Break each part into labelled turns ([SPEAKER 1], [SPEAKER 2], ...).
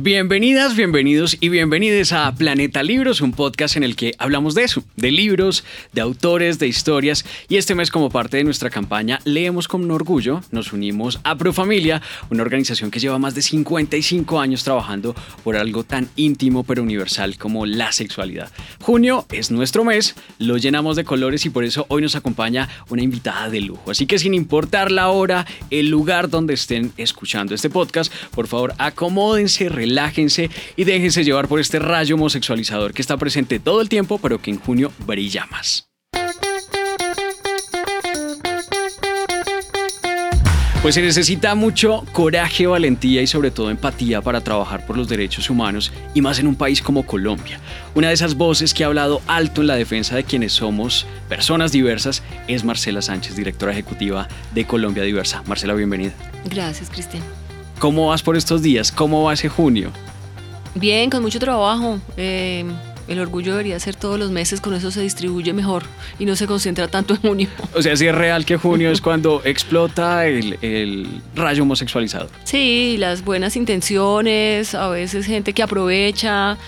[SPEAKER 1] Bienvenidas, bienvenidos y bienvenidos a Planeta Libros, un podcast en el que hablamos de eso, de libros, de autores, de historias. Y este mes, como parte de nuestra campaña Leemos con Orgullo, nos unimos a Profamilia, una organización que lleva más de 55 años trabajando por algo tan íntimo pero universal como la sexualidad. Junio es nuestro mes, lo llenamos de colores y por eso hoy nos acompaña una invitada de lujo. Así que sin importar la hora, el lugar donde estén escuchando este podcast, por favor acomódense, relájense y déjense llevar por este rayo homosexualizador que está presente todo el tiempo, pero que en junio brilla más. Pues se necesita mucho coraje, valentía y sobre todo empatía para trabajar por los derechos humanos y más en un país como Colombia. Una de esas voces que ha hablado alto en la defensa de quienes somos personas diversas es Marcela Sánchez, directora ejecutiva de Colombia Diversa. Marcela, bienvenida.
[SPEAKER 2] Gracias, Cristian.
[SPEAKER 1] ¿Cómo vas por estos días? ¿Cómo va ese junio?
[SPEAKER 2] Bien, con mucho trabajo. Eh, el orgullo debería ser todos los meses, con eso se distribuye mejor y no se concentra tanto en junio.
[SPEAKER 1] O sea, si es real que junio es cuando explota el, el rayo homosexualizado.
[SPEAKER 2] Sí, las buenas intenciones, a veces gente que aprovecha,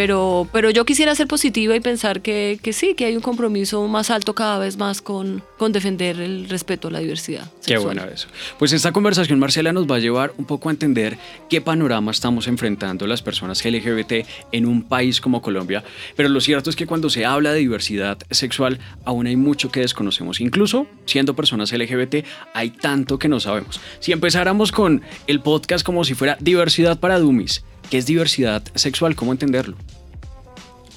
[SPEAKER 2] pero, pero yo quisiera ser positiva y pensar que, que, sí, que hay un compromiso más alto cada vez más con, con defender el respeto a la diversidad. Sexual.
[SPEAKER 1] Qué bueno eso. Pues esta conversación, Marcela, nos va a llevar un poco a entender qué panorama estamos enfrentando las personas LGBT en un país como Colombia. Pero lo cierto es que cuando se habla de diversidad sexual, aún hay mucho que desconocemos. Incluso siendo personas LGBT, hay tanto que no sabemos. Si empezáramos con el podcast como si fuera diversidad para dummies, ¿Qué es diversidad sexual? ¿Cómo entenderlo?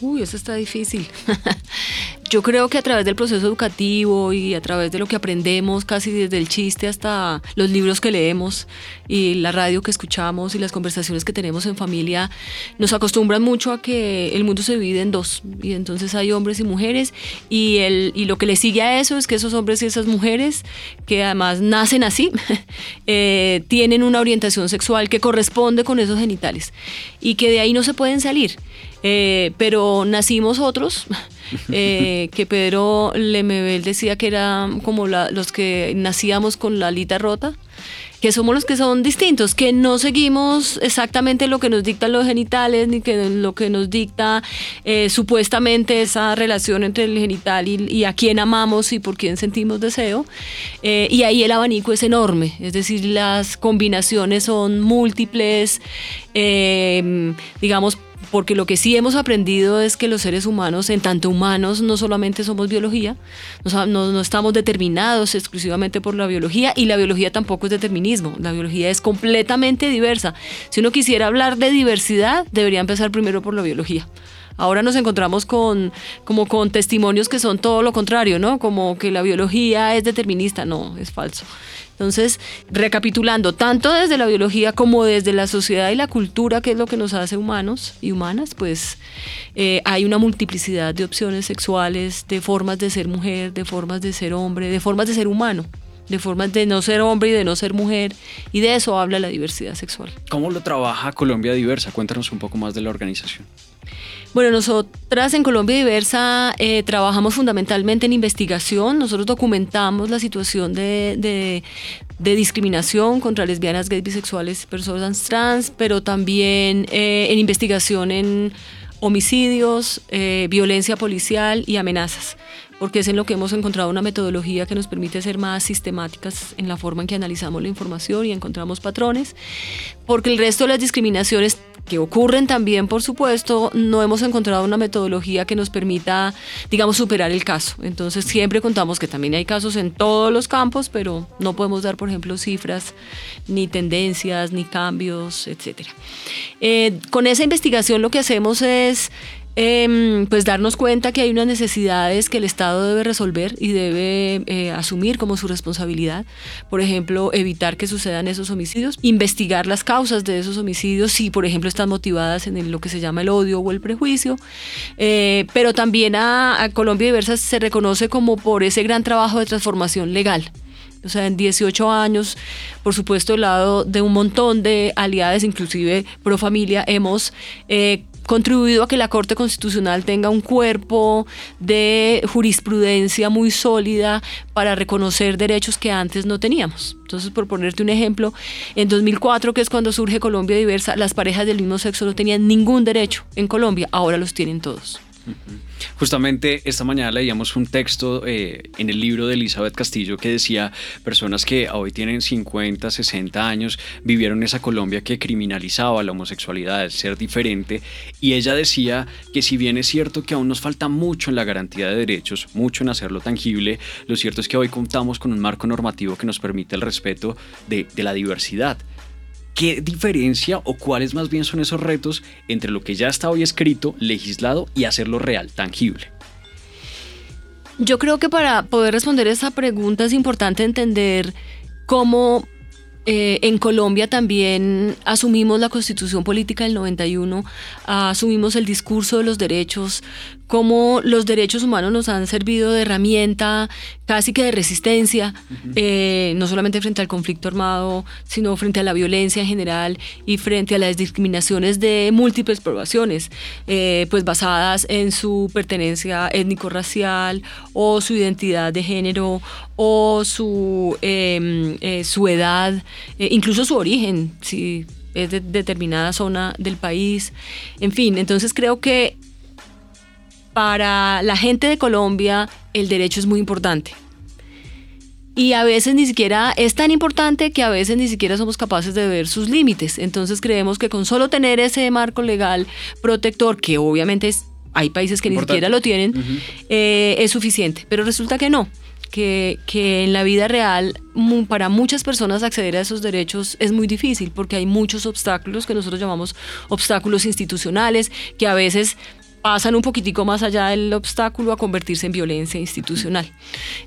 [SPEAKER 2] Uy, eso está difícil. Yo creo que a través del proceso educativo y a través de lo que aprendemos, casi desde el chiste hasta los libros que leemos y la radio que escuchamos y las conversaciones que tenemos en familia, nos acostumbran mucho a que el mundo se divide en dos. Y entonces hay hombres y mujeres y, el, y lo que le sigue a eso es que esos hombres y esas mujeres, que además nacen así, eh, tienen una orientación sexual que corresponde con esos genitales y que de ahí no se pueden salir. Eh, pero nacimos otros, eh, que Pedro Lemebel decía que eran como la, los que nacíamos con la alita rota, que somos los que son distintos, que no seguimos exactamente lo que nos dictan los genitales, ni que lo que nos dicta eh, supuestamente esa relación entre el genital y, y, a quién amamos y por quién sentimos deseo. Eh, y ahí el abanico es enorme, es decir, las combinaciones son múltiples, eh, digamos, porque lo que sí hemos aprendido es que los seres humanos, en tanto humanos, no solamente somos biología, no, no, no, estamos determinados exclusivamente por la biología y la biología tampoco es determinismo, la biología es completamente diversa. Si uno quisiera hablar de diversidad, debería empezar primero por la biología. Ahora nos encontramos con, como con testimonios que son todo lo contrario, ¿no? Como que la biología es determinista, no, es falso. Entonces, recapitulando, tanto desde la biología como desde la sociedad y la cultura, que es lo que nos hace humanos y humanas, pues eh, hay una multiplicidad de opciones sexuales, de formas de ser mujer, de formas de ser hombre, de formas de ser humano de formas de no ser hombre y de no ser mujer, y de eso habla la diversidad sexual.
[SPEAKER 1] ¿Cómo lo trabaja Colombia Diversa? Cuéntanos un poco más de la organización.
[SPEAKER 2] Bueno, nosotras en Colombia Diversa eh, trabajamos fundamentalmente en investigación. Nosotros documentamos la situación de, de, de discriminación contra lesbianas, gays, bisexuales, personas trans, pero también eh, en investigación en homicidios, eh, violencia policial y amenazas porque es en lo que hemos encontrado una metodología que nos permite ser más sistemáticas en la forma en que analizamos la información y encontramos patrones, porque el resto de las discriminaciones que ocurren también, por supuesto, no hemos encontrado una metodología que nos permita, digamos, superar el caso. Entonces, siempre contamos que también hay casos en todos los campos, pero no podemos dar, por ejemplo, cifras, ni tendencias, ni cambios, etc. Eh, con esa investigación lo que hacemos es eh, pues darnos cuenta que hay unas necesidades que el Estado debe resolver y debe eh, asumir como su responsabilidad. Por ejemplo, evitar que sucedan esos homicidios, investigar las causas de esos homicidios, si por ejemplo están motivadas en lo que se llama el odio o el prejuicio. Eh, pero también a, a Colombia Diversa se reconoce como por ese gran trabajo de transformación legal. O sea, en 18 años, por supuesto, al lado de un montón de aliadas, inclusive pro familia, hemos eh, contribuido a que la Corte Constitucional tenga un cuerpo de jurisprudencia muy sólida para reconocer derechos que antes no teníamos. Entonces, por ponerte un ejemplo, en 2004, que es cuando surge Colombia Diversa, las parejas del mismo sexo no tenían ningún derecho en Colombia, ahora los tienen todos.
[SPEAKER 1] Justamente esta mañana leíamos un texto eh, en el libro de Elizabeth Castillo que decía personas que hoy tienen 50, 60 años vivieron esa Colombia que criminalizaba la homosexualidad, el ser diferente, y ella decía que si bien es cierto que aún nos falta mucho en la garantía de derechos, mucho en hacerlo tangible, lo cierto es que hoy contamos con un marco normativo que nos permite el respeto de, de la diversidad ¿Qué diferencia o cuáles más bien son esos retos entre lo que ya está hoy escrito, legislado y hacerlo real, tangible?
[SPEAKER 2] Yo creo que para poder responder esa pregunta es importante entender cómo eh, en Colombia también asumimos la constitución política del 91, asumimos el discurso de los derechos, cómo los derechos humanos nos han servido de herramienta casi que de resistencia, eh, no solamente frente al conflicto armado, sino frente a la violencia en general y frente a las discriminaciones de múltiples poblaciones, eh, pues basadas en su pertenencia étnico-racial o su identidad de género o su, em, eh, su edad, incluso su origen, si es de determinada zona del país, en fin, entonces creo que para la gente de Colombia el derecho es muy importante. Y a veces ni siquiera es tan importante que a veces ni siquiera somos capaces de ver sus límites. Entonces creemos que con solo tener ese marco legal protector, que obviamente hay países que ni siquiera lo tienen, eh, es suficiente. Pero resulta que no. Que, que, en la vida real para muchas personas acceder a esos derechos es muy difícil porque hay muchos obstáculos que nosotros llamamos obstáculos institucionales que a veces pasan un poquitico más allá del obstáculo a convertirse en violencia institucional.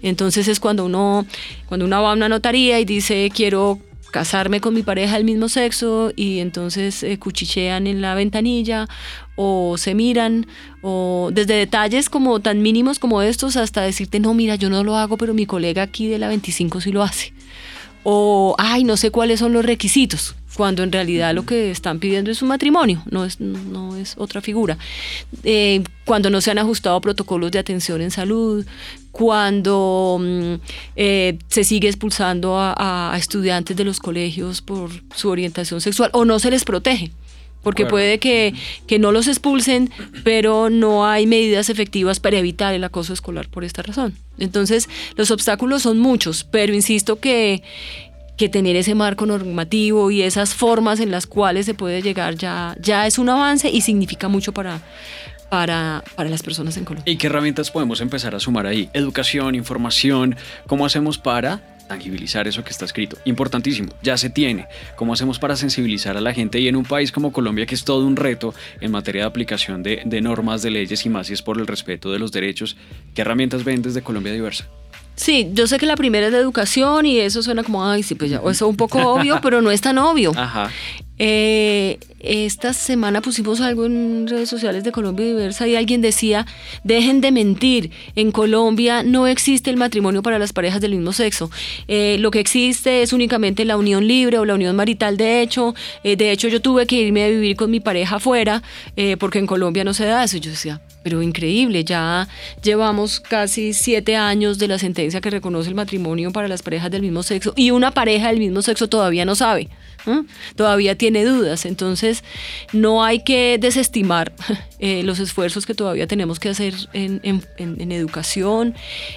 [SPEAKER 2] Entonces es cuando uno, cuando uno va a una notaría y dice quiero casarme con mi pareja del mismo sexo y entonces eh, cuchichean en la ventanilla o se miran o desde detalles como tan mínimos como estos hasta decirte no mira yo no lo hago pero mi colega aquí de la 25 sí lo hace o ay no sé cuáles son los requisitos cuando en realidad lo que están pidiendo es un matrimonio, no es, no es otra figura. Eh, cuando no se han ajustado protocolos de atención en salud, cuando mm, eh, se sigue expulsando a, estudiantes de los colegios por su orientación sexual o no se les protege. Porque puede que, que no los expulsen, pero no hay medidas efectivas para evitar el acoso escolar por esta razón. Entonces, los obstáculos son muchos, pero insisto que que tener ese marco normativo y esas formas en las cuales se puede llegar ya, ya es un avance y significa mucho para, para, para, las personas en Colombia.
[SPEAKER 1] ¿Y qué herramientas podemos empezar a sumar ahí? Educación, información, ¿cómo hacemos para tangibilizar eso que está escrito? Importantísimo, ya se tiene. ¿Cómo hacemos para sensibilizar a la gente? Y en un país como Colombia, que es todo un reto en materia de aplicación de, de normas, de leyes y más si es por el respeto de los derechos, ¿qué herramientas ven desde Colombia Diversa?
[SPEAKER 2] Sí, yo sé que la primera es la educación y eso suena como, ay, sí, pues ya, eso es un poco obvio, pero no es tan obvio. Ajá. Eh, esta semana pusimos algo en redes sociales de Colombia Diversa y alguien decía, dejen de mentir, en Colombia no existe el matrimonio para las parejas del mismo sexo. Eh, lo que existe es únicamente la unión libre o la unión marital de hecho. Eh, de hecho, yo tuve que irme a vivir con mi pareja afuera porque en Colombia no se da eso. Yo decía, pero increíble, ya llevamos casi siete años de la sentencia que reconoce el matrimonio para las parejas del mismo sexo y una pareja del mismo sexo todavía no sabe, todavía tiene dudas, entonces no hay que desestimar eh, los esfuerzos que todavía tenemos que hacer en, educación,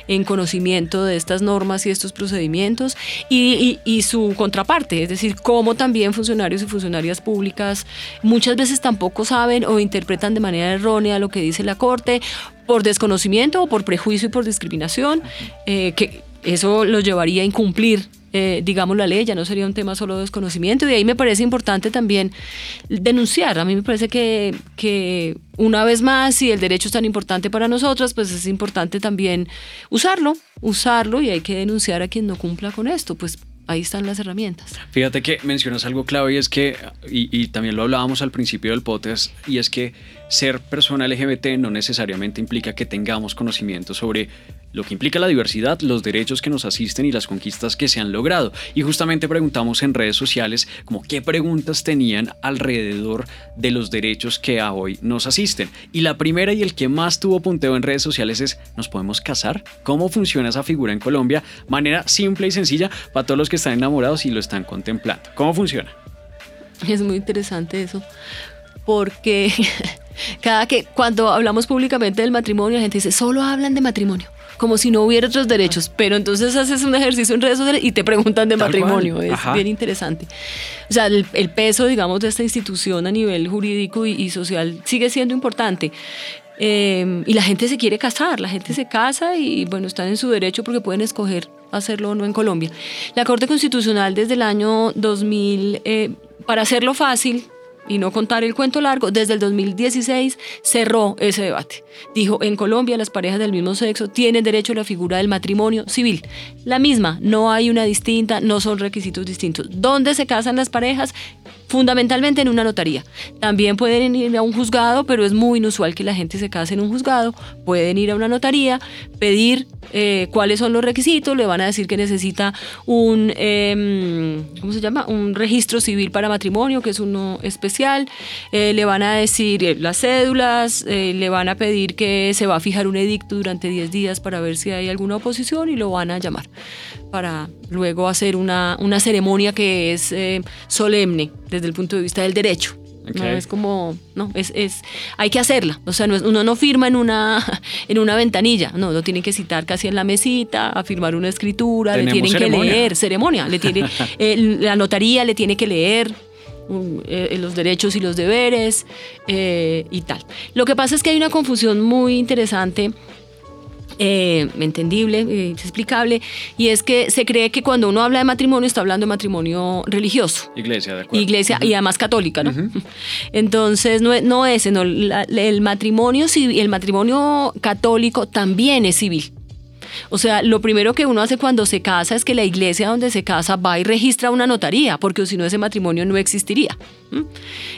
[SPEAKER 2] en conocimiento de estas normas y estos procedimientos y, y su contraparte, es decir, cómo también funcionarios y funcionarias públicas muchas veces tampoco saben o interpretan de manera errónea lo que dice la corte por desconocimiento o por prejuicio y por discriminación, eh, que eso los llevaría a incumplir eh, digamos, la ley, ya no sería un tema solo de desconocimiento. Y ahí me parece importante también denunciar. A mí me parece que, que una vez más, si el derecho es tan importante para nosotros, pues es importante también usarlo, usarlo y hay que denunciar a quien no cumpla con esto. Pues ahí están las herramientas.
[SPEAKER 1] Fíjate que mencionas algo clave y es que, y, también lo hablábamos al principio del podcast, y es que ser persona LGBT no necesariamente implica que tengamos conocimiento sobre lo que implica la diversidad, los derechos que nos asisten y las conquistas que se han logrado. Y justamente preguntamos en redes sociales como qué preguntas tenían alrededor de los derechos que hoy nos asisten. Y la primera y el que más tuvo punteo en redes sociales es ¿nos podemos casar? ¿Cómo funciona esa figura en Colombia? Manera simple y sencilla para todos los que están enamorados y lo están contemplando. ¿Cómo funciona?
[SPEAKER 2] Es muy interesante eso, porque cada que cuando hablamos públicamente del matrimonio, la gente dice, solo hablan de matrimonio como si no hubiera otros derechos, pero entonces haces un ejercicio en redes sociales y te preguntan de matrimonio, es bien interesante. O sea, el, peso, digamos, de esta institución a nivel jurídico y, social sigue siendo importante. Eh, y la gente se quiere casar, la gente se casa y bueno, están en su derecho porque pueden escoger hacerlo o no en Colombia. La Corte Constitucional desde el año 2000, eh, para hacerlo fácil, y no contar el cuento largo, desde el 2016 cerró ese debate. Dijo, en Colombia las parejas del mismo sexo tienen derecho a la figura del matrimonio civil. La misma, no hay una distinta, no son requisitos distintos. ¿Dónde se casan las parejas? Fundamentalmente en una notaría. También pueden ir a un juzgado, pero es muy inusual que la gente se case en un juzgado. Pueden ir a una notaría, pedir eh, cuáles son los requisitos, le van a decir que necesita un, em, ¿cómo se llama? Un registro civil para matrimonio, que es uno especial. Eh, le van a decir eh, las cédulas, le van a pedir que se va a fijar un edicto durante 10 días para ver si hay alguna oposición y lo van a llamar para luego hacer una, una ceremonia que es eh, solemne desde el punto de vista del derecho. No es como, no, es, es, hay que hacerla. O sea, no uno no firma en una, en una ventanilla, no, lo tiene que citar casi en la mesita, a firmar una escritura, le tienen que leer, ceremonia, le tiene, la notaría le tiene que leer eh, los derechos y los deberes eh, y tal. Lo que pasa es que hay una confusión muy interesante eh, entendible, eh, explicable, y es que se cree que cuando uno habla de matrimonio está hablando de matrimonio religioso.
[SPEAKER 1] Iglesia, de acuerdo.
[SPEAKER 2] Iglesia, y además católica, ¿no? Entonces, no, no es, no, el matrimonio el matrimonio católico también es civil. O sea, lo primero que uno hace cuando se casa es que la iglesia donde se casa va y registra una notaría, porque si no ese matrimonio no existiría.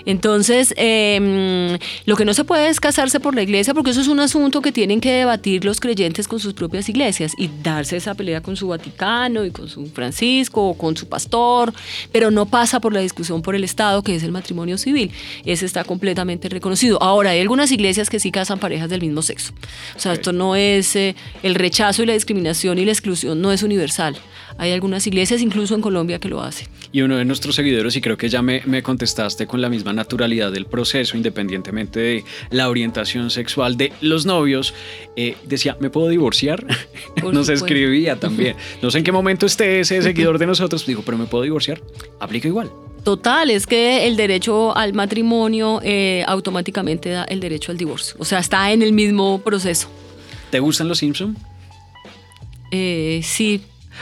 [SPEAKER 2] Entonces, em, lo que no se puede es casarse por la iglesia, porque eso es un asunto que tienen que debatir los creyentes con sus propias iglesias y darse esa pelea con su Vaticano y con su Francisco o con su pastor, pero no pasa por la discusión por el Estado, que es el matrimonio civil. Ese está completamente reconocido. Ahora, hay algunas iglesias que sí casan parejas del mismo sexo. O sea, esto no es eh, el rechazo y la discriminación y la exclusión, no es universal. Hay algunas iglesias, incluso en Colombia, que lo hacen.
[SPEAKER 1] Y uno de nuestros seguidores, y creo que ya me, me con la misma naturalidad del proceso, independientemente de la orientación sexual de los novios, eh, decía, ¿me puedo divorciar? Nos escribía también. No sé en qué momento esté ese seguidor de nosotros, digo, pero ¿me puedo divorciar? Aplica igual.
[SPEAKER 2] Total, es que el derecho al matrimonio eh, automáticamente da el derecho al divorcio. O sea, está en el mismo proceso.
[SPEAKER 1] ¿Te gustan los Simpson?
[SPEAKER 2] Eh, sí,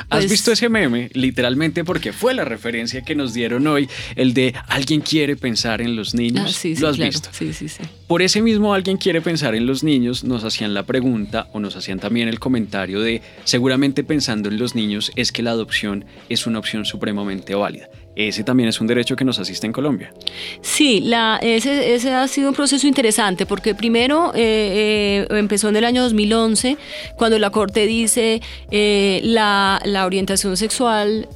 [SPEAKER 1] ¿Has pues visto ese meme? Literalmente porque fue la referencia que nos dieron hoy, el de alguien quiere pensar en los niños.
[SPEAKER 2] Ah, sí,
[SPEAKER 1] ¿Lo has
[SPEAKER 2] visto? Sí, sí, sí.
[SPEAKER 1] Por ese mismo alguien quiere pensar en los niños, nos hacían la pregunta o nos hacían también el comentario de seguramente pensando en los niños es que la adopción es una opción supremamente válida ese también es un derecho que nos asiste en Colombia.
[SPEAKER 2] Sí, la, ese, ha sido un proceso interesante porque primero eh, eh, empezó en el año 2011 cuando la Corte dice eh, la, orientación sexual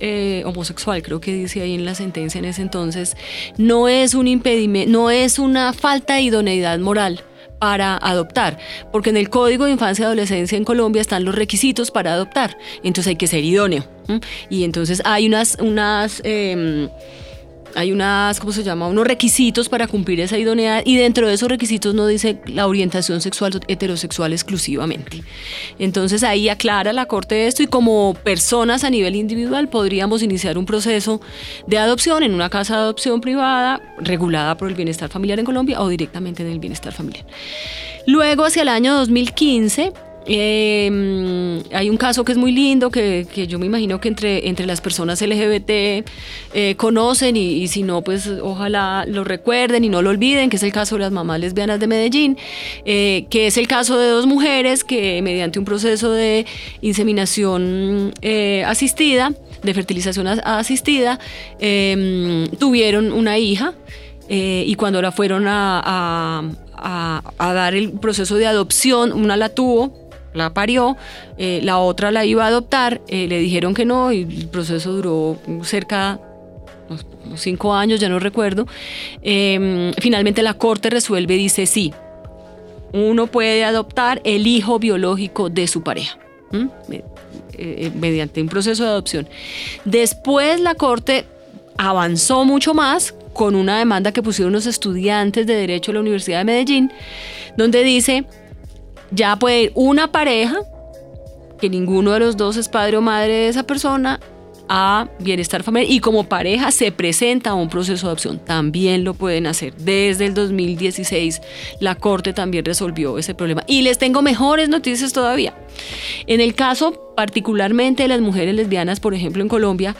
[SPEAKER 2] homosexual, creo que dice ahí en la sentencia en ese entonces, no es un impedimento, no es una falta de idoneidad moral para adoptar, porque en el Código de Infancia y Adolescencia en Colombia están los requisitos para adoptar, entonces hay que ser idóneo. Y entonces hay unas, unas em, hay unas, ¿cómo se llama? Unos requisitos para cumplir esa idoneidad y dentro de esos requisitos no dice la orientación sexual heterosexual exclusivamente. Entonces ahí aclara la Corte esto y como personas a nivel individual podríamos iniciar un proceso de adopción en una casa de adopción privada regulada por el bienestar familiar en Colombia o directamente en el bienestar familiar. Luego, hacia el año 2015, eh, hay un caso que es muy lindo, que, yo me imagino que entre, entre las personas LGBT eh, conocen y, si no, pues ojalá lo recuerden y no lo olviden, que es el caso de las mamás lesbianas de Medellín, eh, que es el caso de dos mujeres que mediante un proceso de inseminación eh, asistida, de fertilización asistida, em, tuvieron una hija y cuando la fueron a, a dar el proceso de adopción, una la tuvo la parió, eh, la otra la iba a adoptar, eh, le dijeron que no y el proceso duró cerca unos cinco años, ya no recuerdo. Em, finalmente la corte resuelve y dice sí, uno puede adoptar el hijo biológico de su pareja. Eh, mediante un proceso de adopción. Después la Corte avanzó mucho más con una demanda que pusieron los estudiantes de Derecho de la Universidad de Medellín, donde dice, ya puede ir una pareja, que ninguno de los dos es padre o madre de esa persona, a bienestar familiar y como pareja se presenta a un proceso de adopción. También lo pueden hacer. Desde el 2016 la Corte también resolvió ese problema. Y les tengo mejores noticias todavía. En el caso particularmente de las mujeres lesbianas, por ejemplo en Colombia,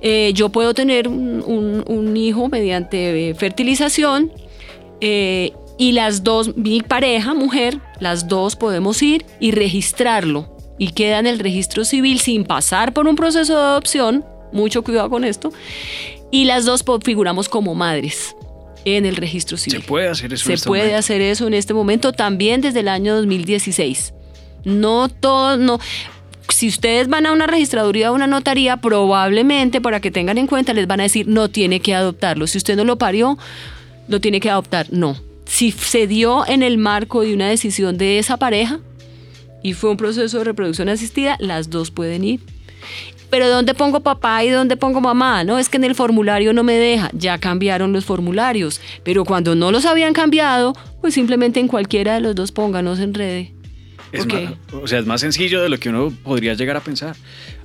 [SPEAKER 2] eh, yo puedo tener un, hijo mediante eh, fertilización eh, y las dos, mi pareja, mujer, las dos podemos ir y registrarlo y queda en el registro civil sin pasar por un proceso de adopción, mucho cuidado con esto, y las dos figuramos como madres en el registro civil.
[SPEAKER 1] Se puede hacer eso.
[SPEAKER 2] Se este puede hacer eso en este momento también desde el año 2016. No todo, no. Si ustedes van a una registraduría o una notaría, probablemente para que tengan en cuenta les van a decir no tiene que adoptarlo. Si usted no lo parió, lo tiene que adoptar. No. Si se dio en el marco de una decisión de esa pareja, y fue un proceso de reproducción asistida, las dos pueden ir. Pero ¿dónde pongo papá y dónde pongo mamá? No, es que en el formulario no me deja. Ya cambiaron los formularios. Pero cuando no los habían cambiado, pues simplemente en cualquiera de los dos pónganos en.
[SPEAKER 1] Es o sea, es más sencillo de lo que uno podría llegar a pensar.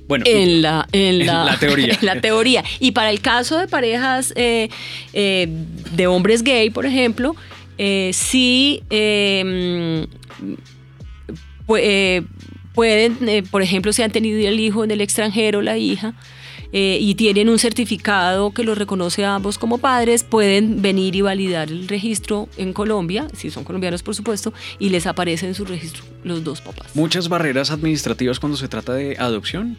[SPEAKER 1] Bueno,
[SPEAKER 2] en la, en la,
[SPEAKER 1] teoría.
[SPEAKER 2] En la teoría. Y para el caso de parejas eh, eh, de hombres gay, por ejemplo, eh, sí eh, pueden, eh, por ejemplo, si han tenido el hijo en el extranjero, la hija, eh, y tienen un certificado que los reconoce a ambos como padres, pueden venir y validar el registro en Colombia, si son colombianos por supuesto, y les aparece en su registro los dos papás.
[SPEAKER 1] ¿Muchas barreras administrativas cuando se trata de adopción?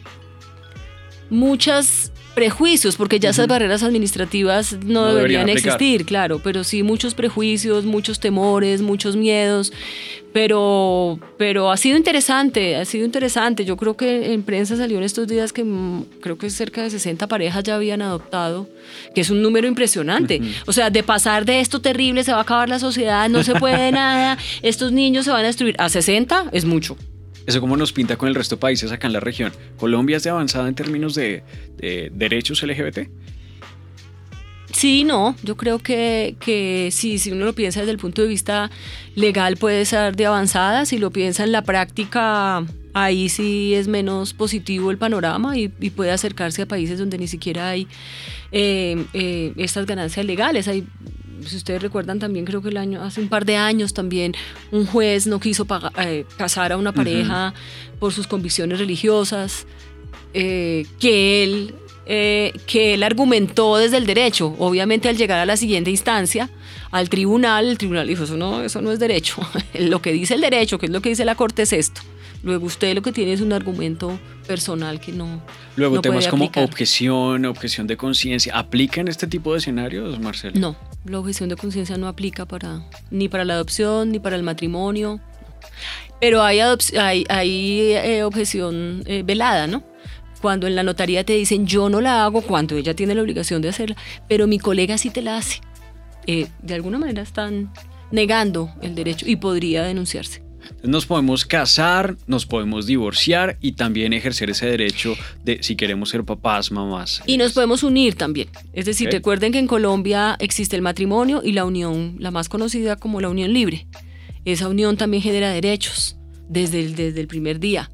[SPEAKER 2] Muchas prejuicios, porque ya esas barreras administrativas no, deberían, existir, claro, pero sí muchos prejuicios, muchos temores, muchos miedos, pero, pero ha sido interesante, ha sido interesante. Yo creo que en prensa salió en estos días que mm, creo que cerca de 60 parejas ya habían adoptado, que es un número impresionante. O sea, de pasar de esto terrible, se va a acabar la sociedad, no se puede nada, estos niños se van a destruir, a 60 es mucho.
[SPEAKER 1] Eso como nos pinta con el resto de países acá en la región. ¿Colombia es de avanzada en términos de, derechos LGBT?
[SPEAKER 2] Sí, no, yo creo que, que sí, si uno lo piensa desde el punto de vista legal puede ser de avanzada, si lo piensa en la práctica, ahí sí es menos positivo el panorama y, puede acercarse a países donde ni siquiera hay eh, eh, estas ganancias legales. Hay si ustedes recuerdan también, creo que el año, hace un par de años también, un juez no quiso eh, casar a una pareja por sus convicciones religiosas, eh, que él eh, que él argumentó desde el derecho. Obviamente al llegar a la siguiente instancia, al tribunal, el tribunal dijo, eso no, eso no es derecho. lo que dice el derecho, que es lo que dice la corte, es esto. Luego usted lo que tiene es un argumento personal que no.
[SPEAKER 1] Luego temas como objeción, objeción de conciencia. ¿Aplica en este tipo de escenarios, Marcelo?
[SPEAKER 2] No, la objeción de conciencia no aplica para ni para la adopción ni para el matrimonio. Pero hay, eh, objeción eh, velada, ¿no? Cuando en la notaría te dicen yo no la hago, cuando ella tiene la obligación de hacerla, pero mi colega sí te la hace. Eh, de alguna manera están negando el derecho y podría denunciarse.
[SPEAKER 1] Nos podemos casar, nos podemos divorciar y también ejercer ese derecho de si queremos ser papás, mamás.
[SPEAKER 2] Y nos podemos unir también. Es decir, recuerden que en Colombia existe el matrimonio y la unión, la más conocida como la unión libre. Esa unión también genera derechos desde el, desde el primer día.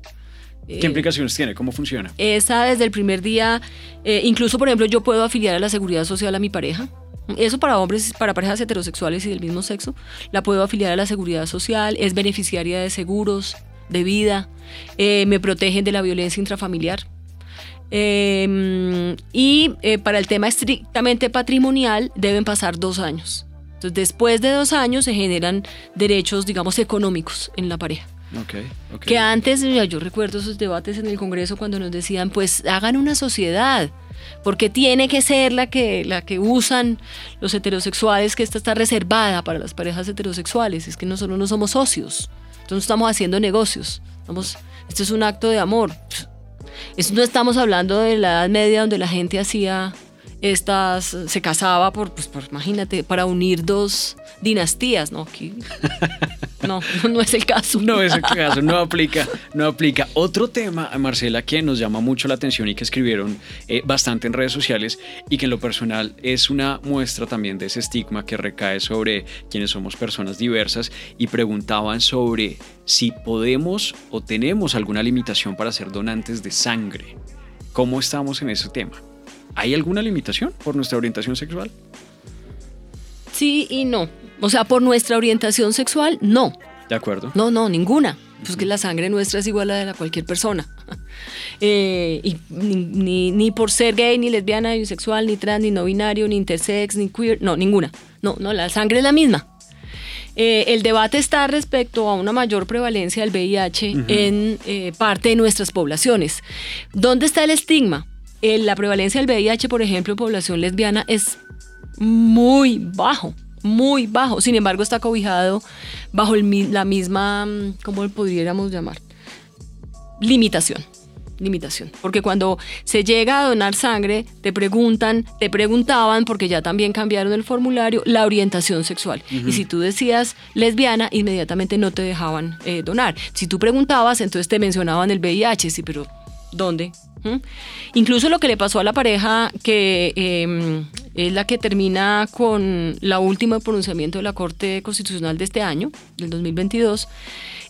[SPEAKER 1] ¿Qué eh, implicaciones tiene? ¿Cómo funciona?
[SPEAKER 2] Esa desde el primer día, eh, incluso por ejemplo yo puedo afiliar a la seguridad social a mi pareja eso para hombres, para parejas heterosexuales y del mismo sexo. La puedo afiliar a la seguridad social, es beneficiaria de seguros, de vida, eh, me protegen de la violencia intrafamiliar. Em, y eh, para el tema estrictamente patrimonial deben pasar dos años. Entonces, después de dos años se generan derechos, digamos, económicos en la pareja. Que antes, yo recuerdo esos debates en el Congreso cuando nos decían, pues hagan una sociedad porque tiene que ser la que, la que usan los heterosexuales, que esta está reservada para las parejas heterosexuales, es que nosotros no somos socios, entonces estamos haciendo negocios. Vamos, esto es un acto de amor. Esto no estamos hablando de la Edad Media donde la gente hacía estas, se casaba por, pues, por, imagínate, para unir dos dinastías, ¿no? Aquí, no, no es el caso.
[SPEAKER 1] No es el caso, no aplica, no aplica. Otro tema, Marcela, que nos llama mucho la atención y que escribieron eh, bastante en redes sociales y que en lo personal es una muestra también de ese estigma que recae sobre quienes somos personas diversas y preguntaban sobre si podemos o tenemos alguna limitación para ser donantes de sangre. ¿Cómo estamos en ese tema? ¿Hay alguna limitación por nuestra orientación sexual?
[SPEAKER 2] Sí y no. O sea, por nuestra orientación sexual, no.
[SPEAKER 1] De acuerdo.
[SPEAKER 2] No, no, ninguna. Pues que la sangre nuestra es igual a la de cualquier persona. Eh, y ni, ni, por ser gay, ni lesbiana, ni bisexual, ni trans, ni no binario, ni intersex, ni queer. No, ninguna. No, no, la sangre es la misma. Eh, el debate está respecto a una mayor prevalencia del VIH en eh, parte de nuestras poblaciones. ¿Dónde está el estigma? La prevalencia del VIH, por ejemplo, en población lesbiana es muy bajo, muy bajo. Sin embargo, está cobijado bajo la misma, mm, ¿cómo podríamos llamar? Limitación. Limitación. Porque cuando se llega a donar sangre, te preguntan, te preguntaban, porque ya también cambiaron el formulario, la orientación sexual. Y si tú decías lesbiana, inmediatamente no te dejaban eh, donar. Si tú preguntabas, entonces te mencionaban el VIH. Sí, pero ¿dónde? Incluso lo que le pasó a la pareja, que em, es la que termina con la última pronunciamiento de la Corte Constitucional de este año, del 2022,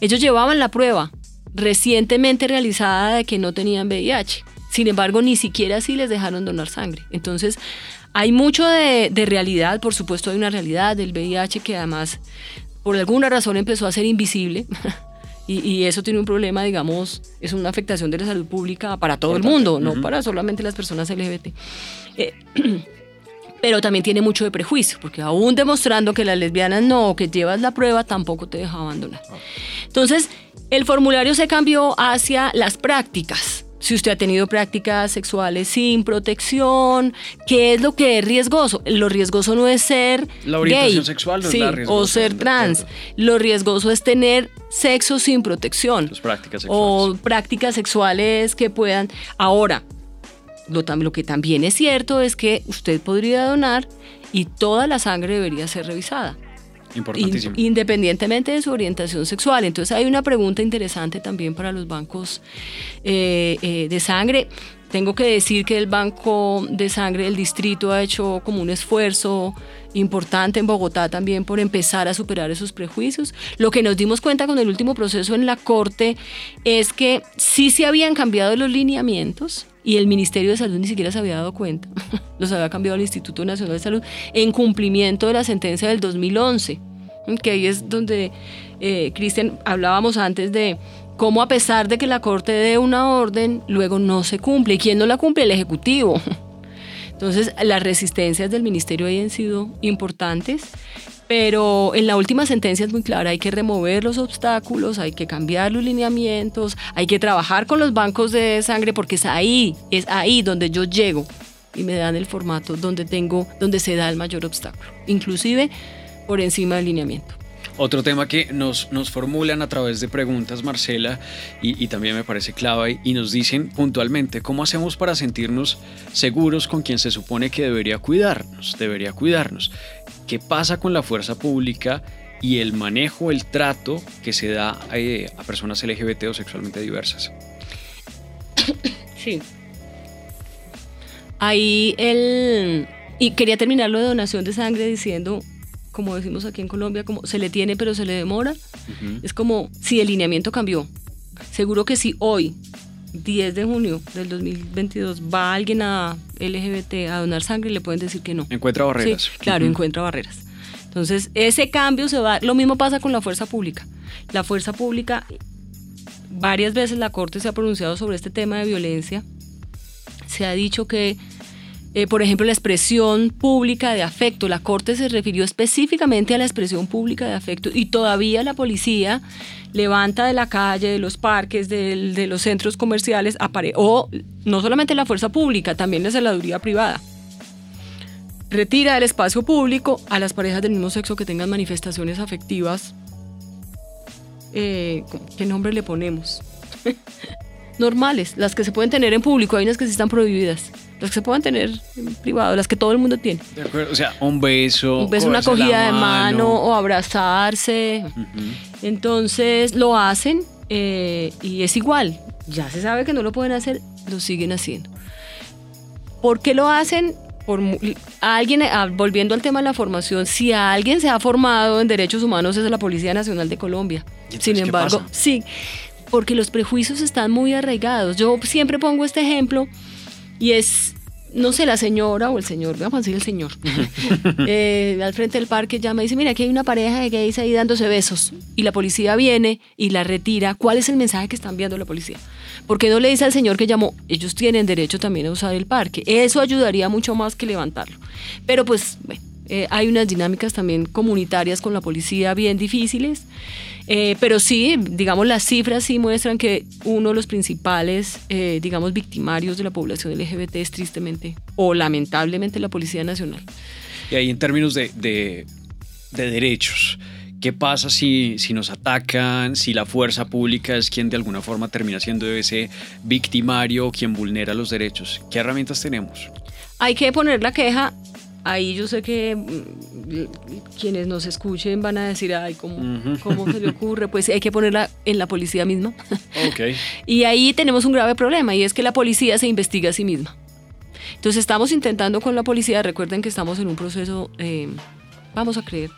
[SPEAKER 2] ellos llevaban la prueba recientemente realizada de que no tenían VIH. Sin embargo, ni siquiera así les dejaron donar sangre. Entonces, hay mucho de, de realidad, por supuesto hay una realidad del VIH que además por alguna razón empezó a ser invisible. Y, eso tiene un problema, digamos, es una afectación de la salud pública para todo el mundo, no para solamente las personas LGBT. Eh, pero también tiene mucho de prejuicio, porque aún demostrando que las lesbianas no, que llevas la prueba, tampoco te deja abandonar. Ah. Entonces, el formulario se cambió hacia las prácticas si usted ha tenido prácticas sexuales sin protección, ¿qué es lo que es riesgoso? Lo riesgoso no es ser
[SPEAKER 1] la orientación sexual no es
[SPEAKER 2] o ser trans. Lo riesgoso es tener sexo sin protección.
[SPEAKER 1] prácticas sexuales.
[SPEAKER 2] O prácticas sexuales que puedan. Ahora, lo, lo que también es cierto es que usted podría donar y toda la sangre debería ser revisada.
[SPEAKER 1] Importantísimo.
[SPEAKER 2] independientemente de su orientación sexual. Entonces hay una pregunta interesante también para los bancos eh, eh, de sangre. Tengo que decir que el Banco de Sangre del Distrito ha hecho como un esfuerzo importante en Bogotá también por empezar a superar esos prejuicios. Lo que nos dimos cuenta con el último proceso en la Corte es que sí se habían cambiado los lineamientos y el Ministerio de Salud ni siquiera se había dado cuenta. Los había cambiado el Instituto Nacional de Salud en cumplimiento de la sentencia del 2011, que ahí es donde, eh, Cristian, hablábamos antes de cómo a pesar de que la Corte dé una orden, luego no se cumple. ¿Y quién no la cumple? El Ejecutivo. Entonces, las resistencias del ministerio ahí han sido importantes, pero en la última sentencia es muy clara, hay que remover los obstáculos, hay que cambiar los lineamientos, hay que trabajar con los bancos de sangre porque es ahí, es ahí donde yo llego y me dan el formato donde tengo, donde se da el mayor obstáculo, inclusive por encima del lineamiento.
[SPEAKER 1] Otro tema que nos, formulan a través de preguntas, Marcela, y, también me parece clave, y nos dicen puntualmente, ¿cómo hacemos para sentirnos seguros con quien se supone que debería cuidarnos? Debería cuidarnos. ¿Qué pasa con la fuerza pública y el manejo, el trato que se da eh, a personas LGBT o sexualmente diversas?
[SPEAKER 2] Sí. Ahí el... Y quería terminar lo de donación de sangre diciendo como decimos aquí en Colombia, como se le tiene pero se le demora. Es como si el lineamiento cambió. Seguro que si hoy, 10 de junio del 2022, va alguien a LGBT a donar sangre, le pueden decir que no.
[SPEAKER 1] Encuentra barreras.
[SPEAKER 2] Sí, claro, encuentra barreras. Entonces, ese cambio se va. Lo mismo pasa con la fuerza pública. La fuerza pública, varias veces la Corte se ha pronunciado sobre este tema de violencia. Se ha dicho que eh, por ejemplo, la expresión pública de afecto. La Corte se refirió específicamente a la expresión pública de afecto y todavía la policía levanta de la calle, de los parques, de, los centros comerciales, o no solamente la fuerza pública, también la celaduría privada. Retira del espacio público a las parejas del mismo sexo que tengan manifestaciones afectivas eh, ¿qué nombre le ponemos? Normales, las que se pueden tener en público, hay unas que sí están prohibidas. Las que se pueden tener en privado, las que todo el mundo tiene.
[SPEAKER 1] De acuerdo, o sea, un beso.
[SPEAKER 2] Un beso, una
[SPEAKER 1] cogerse la
[SPEAKER 2] cogida de mano o abrazarse. Entonces lo hacen eh, y es igual. Ya se sabe que no lo pueden hacer, lo siguen haciendo. ¿Por qué lo hacen? Por a alguien, a- volviendo al tema de la formación, si a alguien se ha formado en derechos humanos es la Policía Nacional de Colombia.
[SPEAKER 1] ¿Y entonces
[SPEAKER 2] Sin embargo, sí, porque los prejuicios están muy arraigados. Yo siempre pongo este ejemplo y es, no sé, la señora o el señor, vamos a decir el señor, eh, al frente del parque llama y dice, mira, aquí hay una pareja de gays ahí dándose besos y la policía viene y la retira. ¿Cuál es el mensaje que está enviando la policía? ¿Por qué no le dice al señor que llamó, ellos tienen derecho también a usar el parque? Eso ayudaría mucho más que levantarlo. Pero pues, bueno, eh, hay unas dinámicas también comunitarias con la policía bien difíciles. Eh, pero sí, digamos, las cifras sí muestran que uno de los principales, eh, digamos, victimarios de la población LGBT es tristemente o lamentablemente la Policía Nacional.
[SPEAKER 1] Y ahí en términos de, de- de derechos, ¿qué pasa si, si nos atacan, si la fuerza pública es quien de alguna forma termina siendo ese victimario, quien vulnera los derechos? ¿Qué herramientas tenemos?
[SPEAKER 2] Hay que poner la queja. Ahí yo sé que mm, quienes nos escuchen van a decir, ay, ¿cómo. ¿cómo se le ocurre? Pues hay que ponerla en la policía misma.
[SPEAKER 1] Ok.
[SPEAKER 2] Y ahí tenemos un grave problema y es que la policía se investiga a sí misma. Entonces estamos intentando con la policía, recuerden que estamos en un proceso, eh, vamos a creer,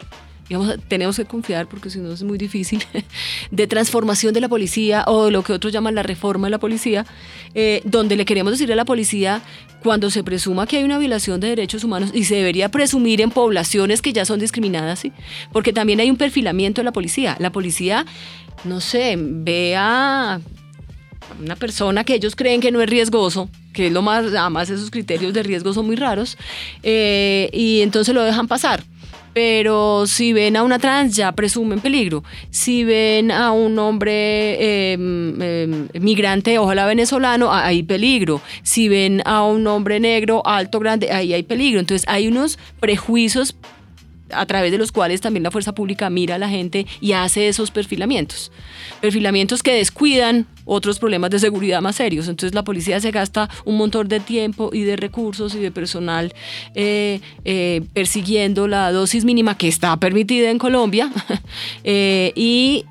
[SPEAKER 2] a- tenemos que confiar porque si no es muy difícil, de transformación de la policía o de lo que otros llaman la reforma de la policía, eh, donde le queremos decir a la policía cuando se presuma que hay una violación de derechos humanos y se debería presumir en poblaciones que ya son discriminadas, ¿sí? porque también hay un perfilamiento de la policía. La policía, no sé, ve a una persona que ellos creen que no es riesgoso, que es lo más, además esos criterios de riesgo son muy raros, eh, y entonces lo dejan pasar. Pero si ven a una trans ya presumen peligro. Si ven a un hombre eh, eh, migrante, ojalá venezolano, hay peligro. Si ven a un hombre negro, alto, grande, ahí hay peligro. Entonces hay unos prejuicios a través de los cuales también la fuerza pública mira a la gente y hace esos perfilamientos. Perfilamientos que descuidan otros problemas de seguridad más serios. Entonces la policía se gasta un montón de tiempo y de recursos y de personal eh, eh, persiguiendo la dosis mínima que está permitida en Colombia eh, y,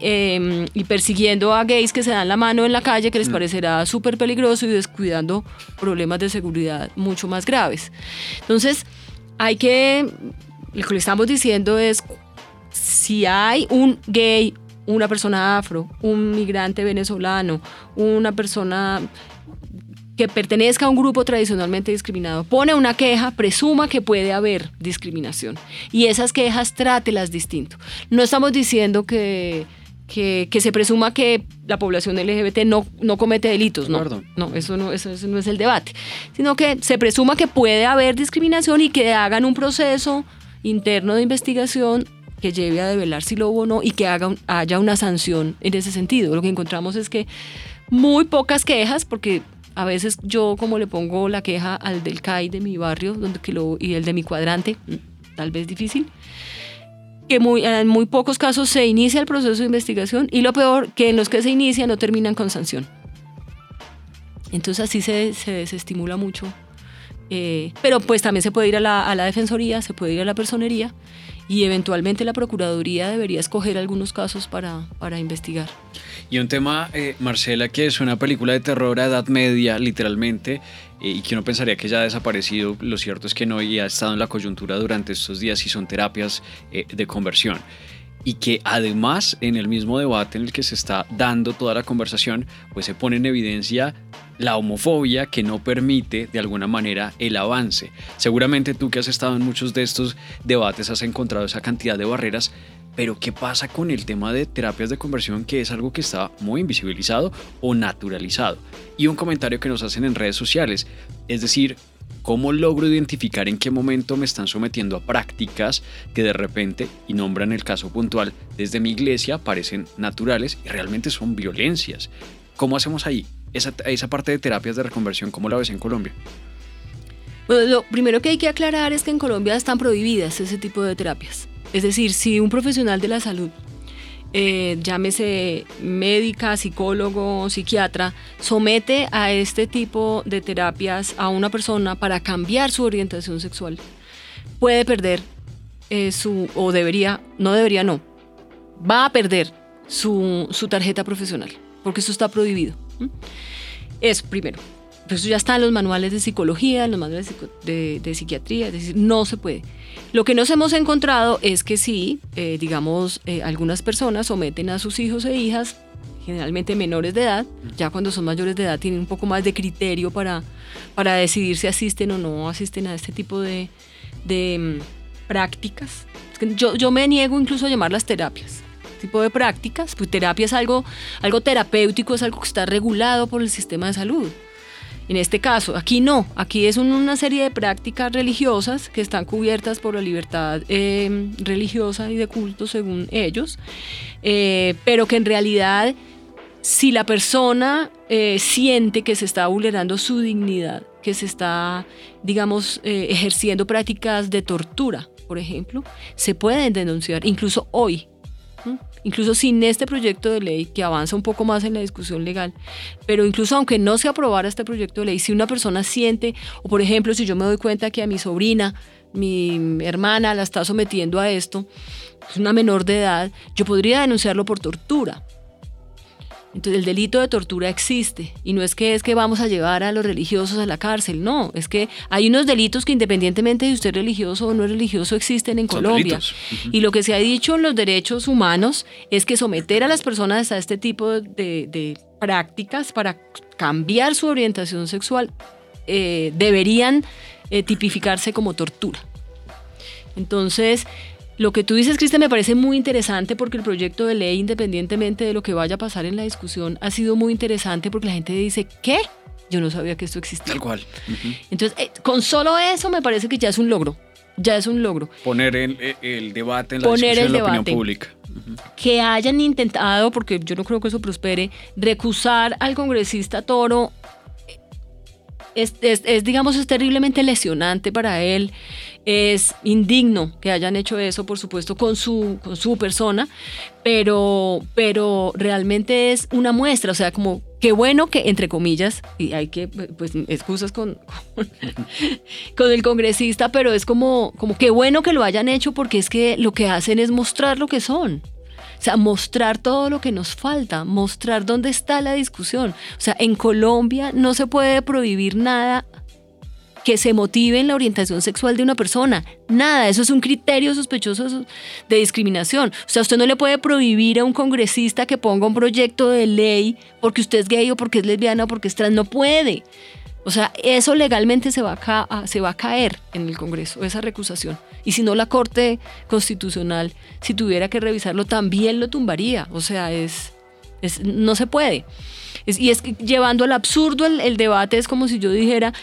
[SPEAKER 2] y persiguiendo a gays que se dan la mano en la calle que les parecerá súper peligroso y descuidando problemas de seguridad mucho más graves. Entonces hay que lo que le estamos diciendo es, si hay un gay, una persona afro, un migrante venezolano, una persona que pertenezca a un grupo tradicionalmente discriminado, pone una queja, presuma que puede haber discriminación. Y esas quejas trátelas distinto. No estamos diciendo que, que, que se presuma que la población LGBT no, no comete delitos, no.
[SPEAKER 1] acuerdo.
[SPEAKER 2] No, eso no, eso, eso no es el debate. Sino que se presuma que puede haber discriminación y que hagan un proceso interno de investigación que lleve a develar si lo hubo o no y que haga haya una sanción en ese sentido. Lo que encontramos es que muy pocas quejas, porque a veces yo como le pongo la queja al del CAI de mi barrio donde que lo, y el de mi cuadrante, mm, tal vez difícil, que muy, en muy pocos casos se inicia el proceso de investigación y lo peor, que en los que se inicia no terminan con sanción. Entonces así se, se desestimula mucho. Eh, pero pues también se puede ir a la, a la defensoría, se puede ir a la personería y eventualmente la Procuraduría debería escoger algunos casos para, para investigar.
[SPEAKER 1] Y un tema, eh, Marcela, que es una película de terror a edad media, literalmente, eh, y que uno pensaría que ya ha desaparecido, lo cierto es que no, y ha estado en la coyuntura durante estos días y son terapias eh, de conversión. Y que además en el mismo debate en el que se está dando toda la conversación, pues se pone en evidencia la homofobia que no permite de alguna manera el avance. Seguramente tú que has estado en muchos de estos debates has encontrado esa cantidad de barreras, pero ¿qué pasa con el tema de terapias de conversión que es algo que está muy invisibilizado o naturalizado? Y un comentario que nos hacen en redes sociales, es decir, ¿cómo logro identificar en qué momento me están sometiendo a prácticas que de repente, y nombran el caso puntual, desde mi iglesia parecen naturales y realmente son violencias? ¿Cómo hacemos ahí? Esa, esa parte de terapias de reconversión, ¿cómo la ves en Colombia?
[SPEAKER 2] Bueno, lo primero que hay que aclarar es que en Colombia están prohibidas ese tipo de terapias. Es decir, si un profesional de la salud eh, llámese médica, psicólogo, psiquiatra, somete a este tipo de terapias a una persona para cambiar su orientación sexual, puede perder eh, su, o debería, no debería, no, va a perder su, tarjeta profesional, porque eso está prohibido. Es primero. Pues eso ya está en los manuales de psicología, en los manuales de, psiquiatría, es decir, no se puede. Lo que nos hemos encontrado es que sí, eh, digamos, eh, algunas personas someten a sus hijos e hijas, generalmente menores de edad, ya cuando son mayores de edad tienen un poco más de criterio para, para decidir si asisten o no asisten a este tipo de, de mm, prácticas. Yo, yo me niego incluso a llamarlas terapias tipo de prácticas, pues terapia es algo, algo terapéutico, es algo que está regulado por el sistema de salud. En este caso, aquí no, aquí es una serie de prácticas religiosas que están cubiertas por la libertad em, religiosa y de culto según ellos, eh, pero que en realidad si la persona eh, siente que se está vulnerando su dignidad, que se está, digamos, eh, ejerciendo prácticas de tortura, por ejemplo, se pueden denunciar, incluso hoy incluso sin este proyecto de ley que avanza un poco más en la discusión legal, pero incluso aunque no se aprobara este proyecto de ley, si una persona siente, o por ejemplo, si yo me doy cuenta que a mi sobrina, mi hermana la está sometiendo a esto, es una menor de edad, yo podría denunciarlo por tortura. Entonces el delito de tortura existe y no es que es que vamos a llevar a los religiosos a la cárcel, no, es que hay unos delitos que independientemente de usted religioso o no religioso existen en Colombia. Y lo que se ha dicho en los derechos humanos es que someter a las personas a este tipo de, prácticas para cambiar su orientación sexual eh, deberían eh, tipificarse como tortura. Entonces, lo que tú dices, Cristian, me parece muy interesante porque el proyecto de ley, independientemente de lo que vaya a pasar en la discusión, ha sido muy interesante porque la gente dice, ¿qué? Yo no sabía que esto existía.
[SPEAKER 1] Tal cual.
[SPEAKER 2] Entonces, eh, con solo eso me parece que ya es un logro. Ya es un logro.
[SPEAKER 1] Poner el, debate en la discusión el la opinión pública.
[SPEAKER 2] Que hayan intentado, porque yo no creo que eso prospere, recusar al congresista Toro es, es, digamos, es terriblemente lesionante para él. Es indigno que hayan hecho eso, por supuesto, con su, con su persona, pero, pero realmente es una muestra, o sea, como qué bueno que, entre comillas, y hay que, pues, excusas con, con, el congresista, pero es como, como qué bueno que lo hayan hecho porque es que lo que hacen es mostrar lo que son. O sea, mostrar todo lo que nos falta, mostrar dónde está la discusión. O sea, en Colombia no se puede prohibir nada que se motive en la orientación sexual de una persona. Nada, eso es un criterio sospechoso de discriminación. O sea, usted no le puede prohibir a un congresista que ponga un proyecto de ley porque usted es gay o porque es lesbiana o porque es trans. No puede. O sea, eso legalmente se va a, se va a caer en el Congreso, esa recusación. Y si no, la Corte Constitucional, si tuviera que revisarlo, también lo tumbaría. O sea, es, no se puede. y es que llevando al absurdo el, debate, es como si yo dijera,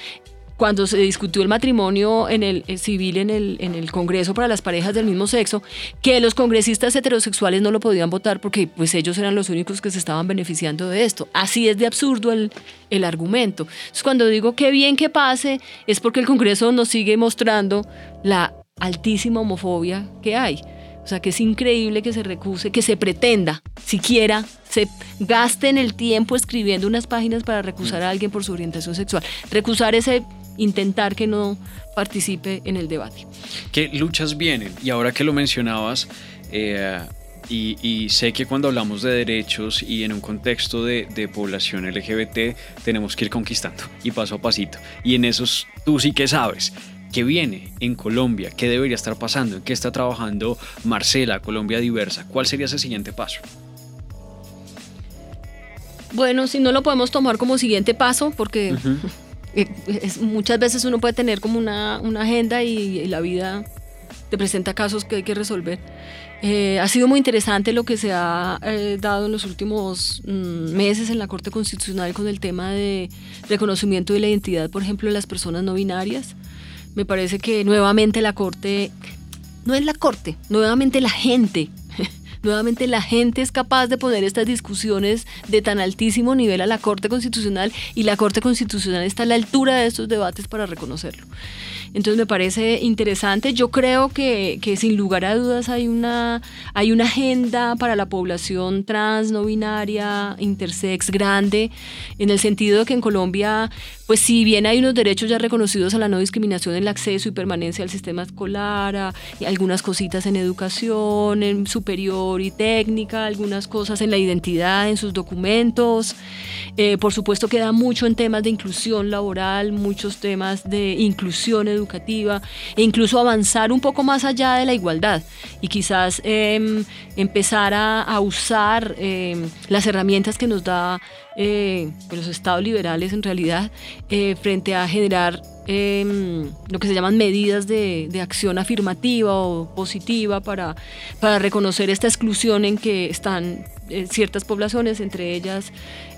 [SPEAKER 2] cuando se discutió el matrimonio en el, eh, civil en el, en el Congreso para las parejas del mismo sexo, que los congresistas heterosexuales no lo podían votar porque pues ellos eran los únicos que se estaban beneficiando de esto. Así es de absurdo el, el argumento. Cuando digo que bien que pase es porque el Congreso nos sigue mostrando la altísima homofobia que hay. O sea, que es increíble que se recuse, que se pretenda, siquiera se gasten el tiempo escribiendo unas páginas para recusar a alguien por su orientación sexual. Recusar ese intentar que no participe en el debate.
[SPEAKER 1] ¿Qué luchas vienen? Y ahora que lo mencionabas, eh, y, sé que cuando hablamos de derechos y en un contexto de, de, población LGBT tenemos que ir conquistando y paso a pasito. Y en esos tú sí que sabes. ¿Qué viene en Colombia? ¿Qué debería estar pasando? ¿En qué está trabajando Marcela, Colombia Diversa? ¿Cuál sería ese siguiente paso?
[SPEAKER 2] Bueno, si no lo podemos tomar como siguiente paso, porque eh, muchas veces uno puede tener como una, agenda y, la vida te presenta casos que hay que resolver. Eh, ha sido muy interesante lo que se ha eh, dado en los últimos mm, meses en la Corte Constitucional con el tema de reconocimiento de la identidad, por ejemplo, de las personas no binarias. Me parece que nuevamente la Corte, no es la Corte, nuevamente la gente nuevamente la gente es capaz de poner estas discusiones de tan altísimo nivel a la Corte Constitucional y la Corte Constitucional está a la altura de estos debates para reconocerlo. Entonces me parece interesante. Yo creo que, que, sin lugar a dudas hay una, hay una agenda para la población trans, no binaria, intersex grande, en el sentido de que en Colombia, pues si bien hay unos derechos ya reconocidos a la no discriminación en el acceso y permanencia al sistema escolar, y algunas cositas en educación, en superior y técnica, algunas cosas en la identidad, en sus documentos. Eh, por supuesto queda mucho en temas de inclusión laboral, muchos temas de inclusión educativa e incluso avanzar un poco más allá de la igualdad y quizás em, empezar a, usar em, las herramientas que nos da eh, pues los estados liberales en realidad eh, frente a generar em, lo que se llaman medidas de, de, acción afirmativa o positiva para, para reconocer esta exclusión en que están eh, ciertas poblaciones, entre ellas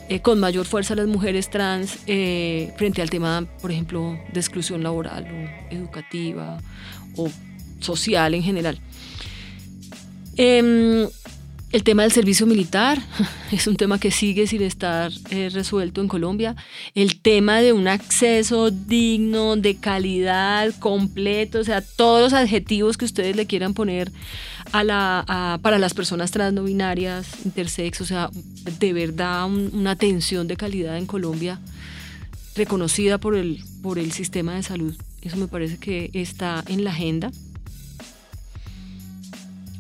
[SPEAKER 2] eh, con mayor fuerza las mujeres trans eh, frente al tema, por ejemplo, de exclusión laboral o educativa o social en general. Em, el tema del servicio militar es un tema que sigue sin estar eh, resuelto en Colombia. El tema de un acceso digno, de calidad, completo, o sea, todos los adjetivos que ustedes le quieran poner a la, para las personas trans no binarias, intersex, o sea, de verdad una atención de calidad en Colombia reconocida por el, por el sistema de salud. Eso me parece que está en la agenda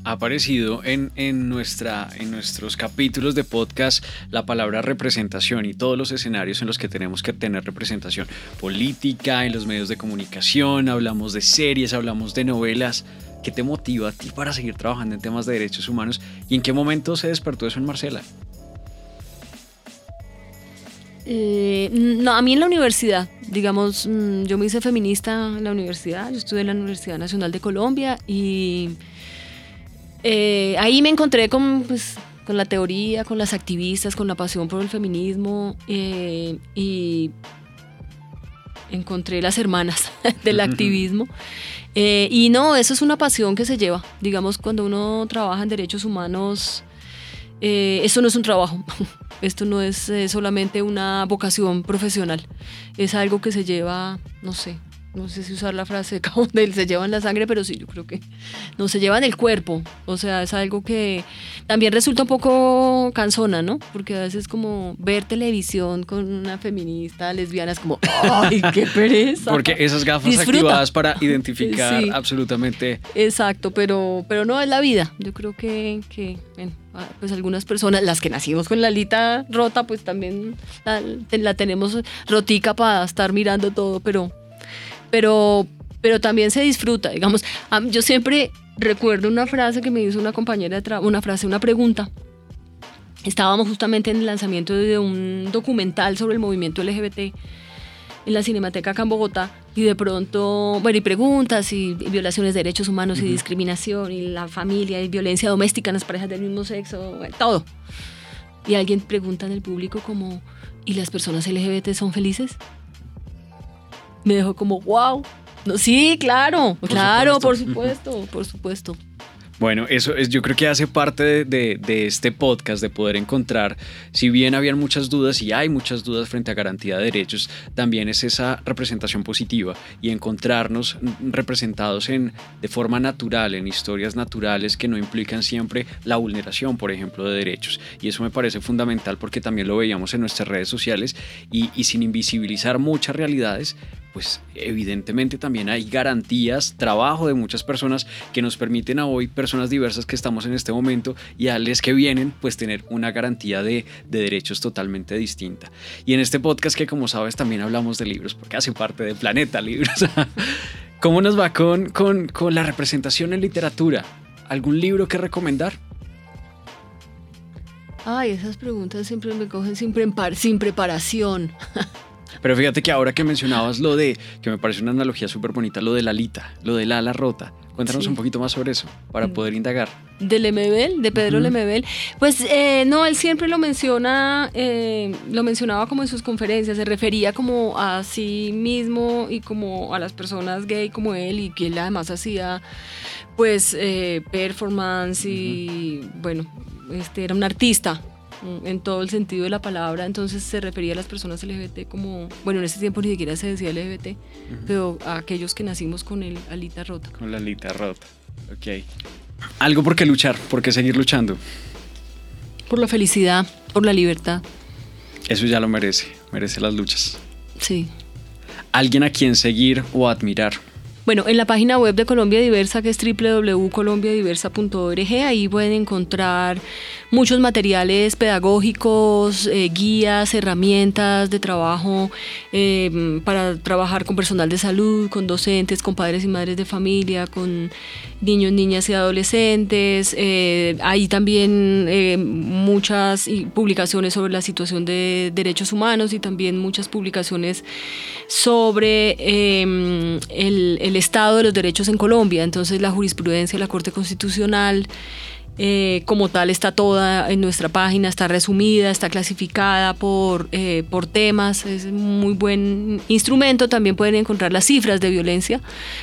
[SPEAKER 1] ha aparecido en, en, nuestra, en nuestros capítulos de podcast la palabra representación y todos los escenarios en los que tenemos que tener representación política, en los medios de comunicación, hablamos de series, hablamos de novelas. ¿Qué te motiva a ti para seguir trabajando en temas de derechos humanos y en qué momento se despertó eso en Marcela?
[SPEAKER 2] Eh, no, a mí en la universidad, digamos, mm, yo me hice feminista en la universidad, yo estudié en la Universidad Nacional de Colombia y eh, ahí me encontré con, pues, con la teoría, con las activistas, con la pasión por el feminismo eh, y encontré las hermanas del activismo. Eh, y no, eso es una pasión que se lleva. Digamos, cuando uno trabaja en derechos humanos, eh, esto no es un trabajo. Esto no es eh, solamente una vocación profesional. Es algo que se lleva, no sé, no sé si usar la frase de se llevan la sangre, pero sí, yo creo que no se llevan el cuerpo. O sea, es algo que también resulta un poco cansona, ¿no? Porque a veces como ver televisión con una feminista lesbiana es como, ¡ay, qué pereza!
[SPEAKER 1] Porque esas gafas activadas para identificar absolutamente.
[SPEAKER 2] Exacto, pero, pero no es la vida. Yo creo que, que ah, pues algunas personas, las que nacimos con la alita rota, pues también la, la tenemos rotica para estar mirando todo, pero pero, pero también se disfruta, digamos. Yo siempre recuerdo una frase que me hizo una compañera, de una frase, una pregunta. Estábamos justamente en el lanzamiento de un documental sobre el movimiento LGBT en la Cinemateca acá en Bogotá y de pronto, bueno, y preguntas y, violaciones de derechos humanos y discriminación y la familia y violencia doméstica en las parejas del mismo sexo, todo. Y alguien pregunta en el público como, ¿y las personas LGBT son felices? Me dejó como, wow. No, sí, claro, claro, por supuesto, por supuesto.
[SPEAKER 1] Bueno, eso es, yo creo que hace parte de, este podcast de poder encontrar, si bien habían muchas dudas y hay muchas dudas frente a garantía de derechos, también es esa representación positiva y encontrarnos representados en, de forma natural, en historias naturales que no implican siempre la vulneración, por ejemplo, de derechos. Y eso me parece fundamental porque también lo veíamos en nuestras redes sociales y, y sin invisibilizar muchas realidades, pues evidentemente también hay garantías, trabajo de muchas personas que nos permiten a hoy, personas diversas que estamos en este momento y a las que vienen, pues tener una garantía de, derechos totalmente distinta. Y en este podcast que como sabes también hablamos de libros, porque hace parte del planeta libros. ¿Cómo nos va con, con, con la representación en literatura? ¿Algún libro que recomendar?
[SPEAKER 2] Ay, esas preguntas siempre me cogen sin preparación.
[SPEAKER 1] Pero fíjate que ahora que mencionabas lo de, que me parece una analogía súper bonita, lo de la alita, lo del ala rota. Cuéntanos un poquito más sobre eso, para mm. poder indagar.
[SPEAKER 2] De Lemebel, de Pedro Lemebel. Pues eh, no, él siempre lo menciona, eh, lo mencionaba como en sus conferencias, se refería como a sí mismo y como a las personas gay como él y que él además hacía pues eh, performance y bueno, este era un artista en todo el sentido de la palabra, entonces se refería a las personas LGBT como, bueno, en ese tiempo ni siquiera se decía LGBT, pero a aquellos que nacimos con el alita rota.
[SPEAKER 1] Con la alita rota, ok. Algo por qué luchar, por qué seguir luchando.
[SPEAKER 2] Por la felicidad, por la libertad.
[SPEAKER 1] Eso ya lo merece, merece las luchas.
[SPEAKER 2] Sí.
[SPEAKER 1] Alguien a quien seguir o admirar.
[SPEAKER 2] Bueno, en la página web de Colombia Diversa, que es www.colombiadiversa.org, ahí pueden encontrar muchos materiales pedagógicos, eh, guías, herramientas de trabajo eh, para trabajar con personal de salud, con docentes, con padres y madres de familia, con niños, niñas y adolescentes. Eh, hay también muchas publicaciones sobre la situación de derechos humanos y también muchas publicaciones sobre el estado de los derechos en Colombia. Entonces la jurisprudencia de la Corte Constitucional eh, como tal está toda en nuestra página, está resumida, está clasificada por, eh, por temas, es un muy buen instrumento. También pueden encontrar las cifras de violencia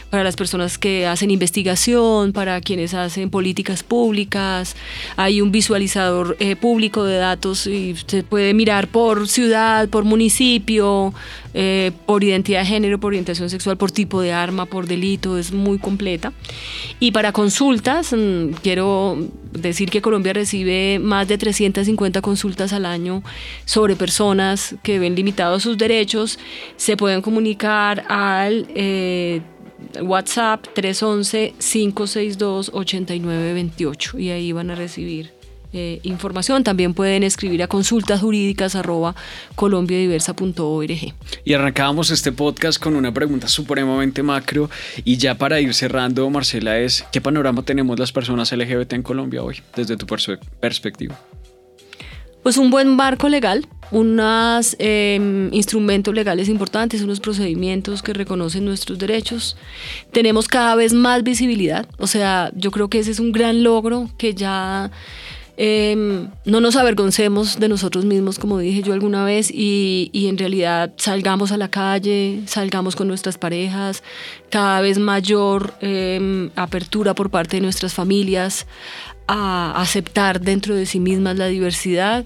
[SPEAKER 2] para las personas que hacen investigación, para quienes hacen políticas públicas. Hay un visualizador eh, público de datos y se puede mirar por ciudad, por municipio, por identidad de género, por orientación sexual, por tipo de arma, por delito, es muy completa. Y para consultas, mm, quiero decir que Colombia recibe más de 350 consultas al año sobre personas que ven limitados sus derechos, se pueden comunicar al eh, WhatsApp 311-562-8928 y ahí van a recibir eh, información. También pueden escribir a consultas jurídicas arroba colombiadiversa.org.
[SPEAKER 1] Y arrancábamos este podcast con una pregunta supremamente macro y ya para ir cerrando, Marcela, es ¿qué panorama tenemos las personas LGBT en Colombia hoy desde tu perspectiva?
[SPEAKER 2] Pues un buen marco legal, unos em, instrumentos legales importantes, unos procedimientos que reconocen nuestros derechos. Tenemos cada vez más visibilidad, o sea, yo creo que ese es un gran logro que ya Em, no nos avergoncemos de nosotros mismos, como dije yo alguna vez, y, en realidad salgamos a la calle, salgamos con nuestras parejas, cada vez mayor em, apertura por parte de nuestras familias a aceptar dentro de sí mismas la diversidad.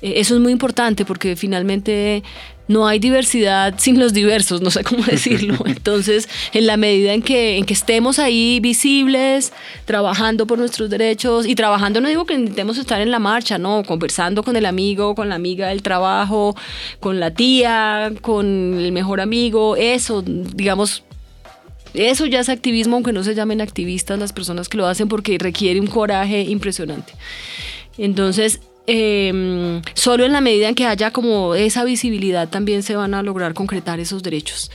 [SPEAKER 2] Eh, eso es muy importante porque finalmente no hay diversidad sin los diversos, no sé cómo decirlo. Entonces, en la medida en que, en que estemos ahí visibles, trabajando por nuestros derechos y trabajando, no digo que intentemos estar en la marcha, no, conversando con el amigo, con la amiga del trabajo, con la tía, con el mejor amigo, eso, digamos, eso ya es activismo, aunque no se llamen activistas las personas que lo hacen porque requiere un coraje impresionante. Entonces, Em, solo en la medida en que haya como esa visibilidad también se van a lograr concretar esos derechos.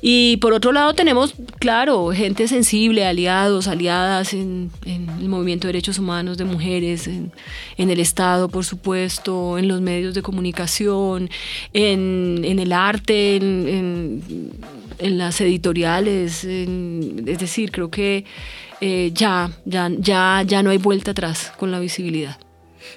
[SPEAKER 2] Y por otro lado tenemos, claro, gente sensible, aliados, aliadas en, el movimiento de derechos humanos de mujeres, en, el Estado, por supuesto, en los medios de comunicación, en, el arte, en, las editoriales. es decir, creo que eh, ya, ya, ya, ya no hay vuelta atrás con la visibilidad.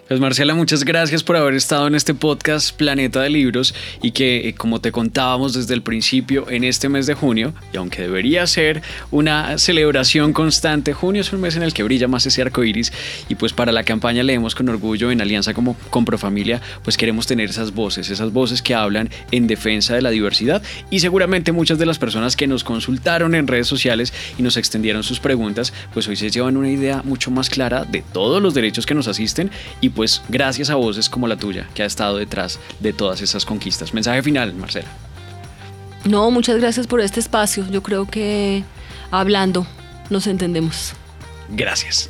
[SPEAKER 1] Pues Marcela, muchas gracias por haber estado en este podcast Planeta de Libros y que, eh, como te contábamos desde el principio, en este mes de junio, y aunque debería ser una celebración constante, junio es un mes en el que brilla más ese arco iris y pues para la campaña leemos con orgullo en alianza como con Profamilia, pues queremos tener esas voces, esas voces que hablan en defensa de la diversidad y seguramente muchas de las personas que nos consultaron en redes sociales y nos extendieron sus preguntas, pues hoy se llevan una idea mucho más clara de todos los derechos que nos asisten y pues gracias a voces como la tuya que ha estado detrás de todas esas conquistas. Mensaje final, Marcela.
[SPEAKER 2] No, muchas gracias por este espacio. Yo creo que hablando nos entendemos.
[SPEAKER 1] Gracias.